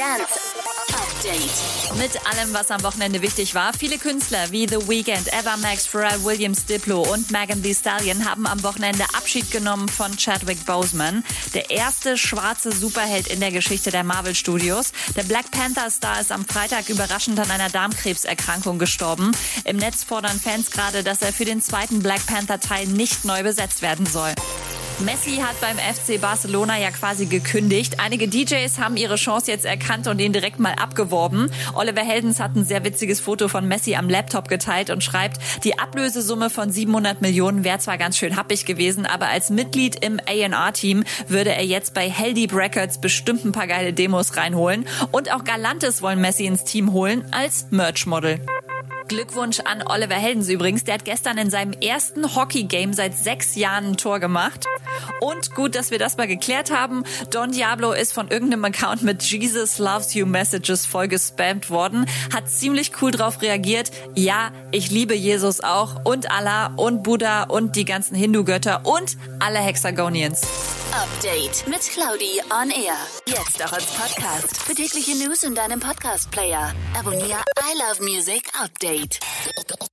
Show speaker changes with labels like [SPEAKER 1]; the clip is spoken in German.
[SPEAKER 1] Dance Update.
[SPEAKER 2] Mit allem, was am Wochenende wichtig war. Viele Künstler wie The Weeknd, Eva Max, Pharrell Williams, Diplo und Megan Thee Stallion haben am Wochenende Abschied genommen von Chadwick Boseman, der erste schwarze Superheld in der Geschichte der Marvel Studios. Der Black Panther Star ist am Freitag überraschend an einer Darmkrebserkrankung gestorben. Im Netz fordern Fans gerade, dass er für den zweiten Black Panther Teil nicht neu besetzt werden soll. Messi hat beim FC Barcelona ja quasi gekündigt. Einige DJs haben ihre Chance jetzt erkannt und ihn direkt mal abgeworben. Oliver Heldens hat ein sehr witziges Foto von Messi am Laptop geteilt und schreibt, die Ablösesumme von 700 Millionen wäre zwar ganz schön happig gewesen, aber als Mitglied im A&R-Team würde er jetzt bei Hell Deep Records bestimmt ein paar geile Demos reinholen. Und auch Galantes wollen Messi ins Team holen als Merch-Model. Glückwunsch an Oliver Heldens übrigens. Der hat gestern in seinem ersten Hockey-Game seit sechs Jahren ein Tor gemacht. Und gut, dass wir das mal geklärt haben. Don Diablo ist von irgendeinem Account mit Jesus Loves You Messages voll gespammt worden. Hat ziemlich cool drauf reagiert. Ja, ich liebe Jesus auch und Allah und Buddha und die ganzen Hindu-Götter und alle Hexagonians.
[SPEAKER 1] Update mit Claudi on Air. Jetzt auch als Podcast. Für tägliche News in deinem Podcast-Player. Abonniere I Love Music Update.